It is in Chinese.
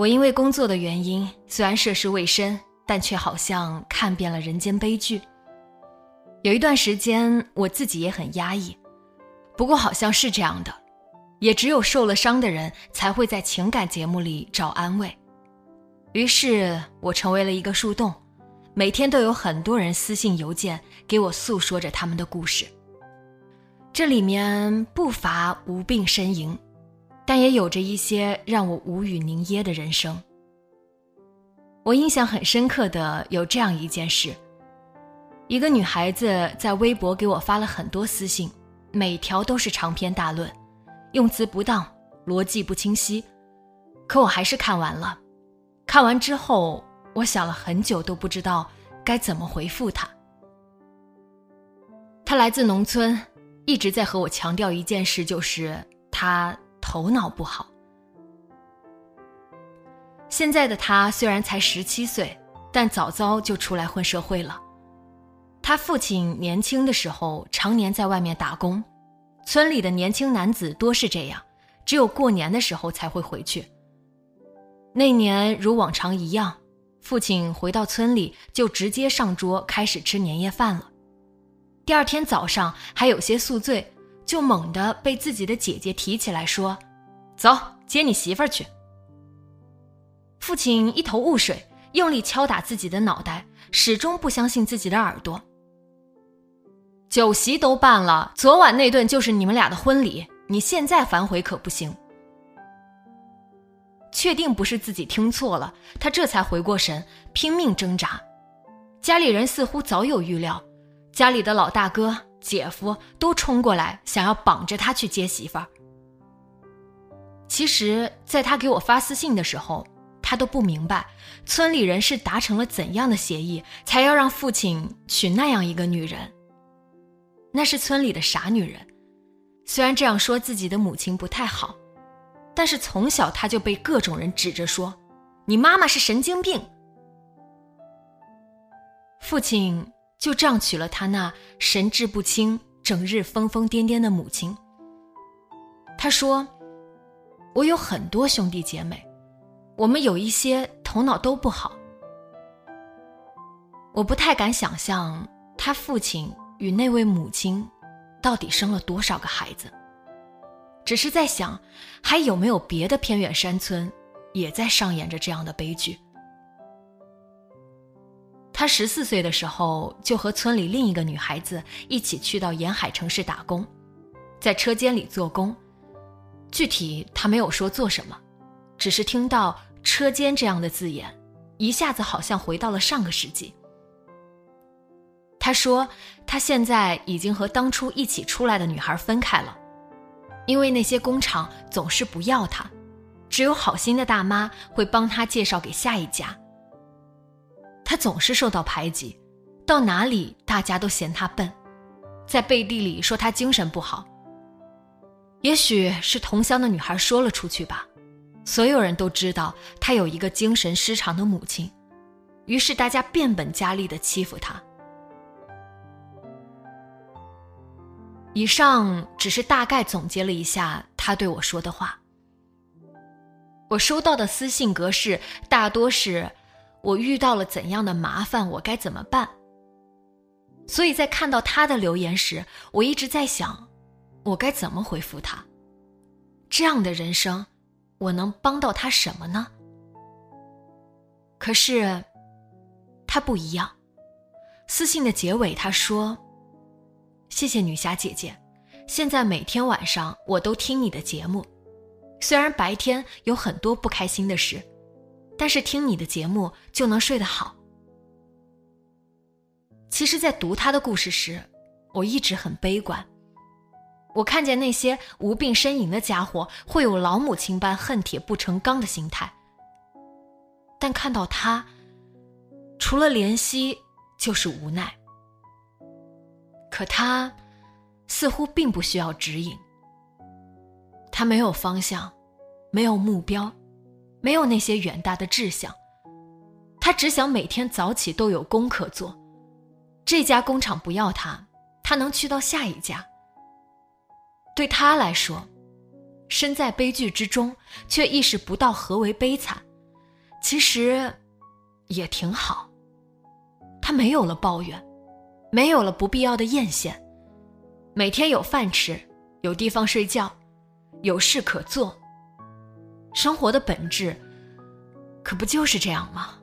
我因为工作的原因，虽然涉世未深，但却好像看遍了人间悲剧。有一段时间，我自己也很压抑。不过好像是这样的，也只有受了伤的人才会在情感节目里找安慰。于是我成为了一个树洞，每天都有很多人私信邮件给我诉说着他们的故事。这里面不乏无病呻吟，但也有着一些让我无语凝噎的人生。我印象很深刻的有这样一件事。一个女孩子在微博给我发了很多私信，每条都是长篇大论，用词不当，逻辑不清晰，可我还是看完了。看完之后，我想了很久，都不知道该怎么回复她。她来自农村，一直在和我强调一件事，就是她头脑不好。现在的他虽然才十七岁，但早早就出来混社会了。他父亲年轻的时候常年在外面打工，村里的年轻男子多是这样，只有过年的时候才会回去。那年如往常一样，父亲回到村里就直接上桌开始吃年夜饭了。第二天早上还有些宿醉，就猛地被自己的姐姐提起来说：“走，接你媳妇儿去。”父亲一头雾水，用力敲打自己的脑袋，始终不相信自己的耳朵。酒席都办了，昨晚那顿就是你们俩的婚礼。你现在反悔可不行。确定不是自己听错了，他这才回过神，拼命挣扎。家里人似乎早有预料，家里的老大哥、姐夫都冲过来，想要绑着他去接媳妇儿。其实，在他给我发私信的时候，他都不明白，村里人是达成了怎样的协议，才要让父亲娶那样一个女人。那是村里的傻女人，虽然这样说自己的母亲不太好，但是从小他就被各种人指着说：“你妈妈是神经病。”父亲就这样娶了他那神志不清、整日疯疯癫癫的母亲。他说：“我有很多兄弟姐妹，我们有一些头脑都不好。”我不太敢想象他父亲。与那位母亲，到底生了多少个孩子？只是在想，还有没有别的偏远山村，也在上演着这样的悲剧？他十四岁的时候，就和村里另一个女孩子一起去到沿海城市打工，在车间里做工。具体他没有说做什么，只是听到“车间”这样的字眼，一下子好像回到了上个世纪。他说：“他现在已经和当初一起出来的女孩分开了，因为那些工厂总是不要他，只有好心的大妈会帮他介绍给下一家。他总是受到排挤，到哪里大家都嫌他笨，在背地里说他精神不好。也许是同乡的女孩说了出去吧，所有人都知道他有一个精神失常的母亲，于是大家变本加厉的欺负他。”以上只是大概总结了一下他对我说的话。我收到的私信格式大多是“我遇到了怎样的麻烦，我该怎么办”。所以在看到他的留言时，我一直在想，我该怎么回复他？这样的人生，我能帮到他什么呢？可是，他不一样。私信的结尾，他说。谢谢女侠姐姐，现在每天晚上我都听你的节目，虽然白天有很多不开心的事，但是听你的节目就能睡得好。其实，在读他的故事时，我一直很悲观。我看见那些无病呻吟的家伙会有老母亲般恨铁不成钢的心态，但看到他，除了怜惜就是无奈。可他似乎并不需要指引。他没有方向，没有目标，没有那些远大的志向。他只想每天早起都有工可做。这家工厂不要他他能去到下一家。对他来说身在悲剧之中却意识不到何为悲惨。其实也挺好。他没有了抱怨没有了不必要的艳羡。每天有饭吃有地方睡觉有事可做生活的本质可不就是这样吗？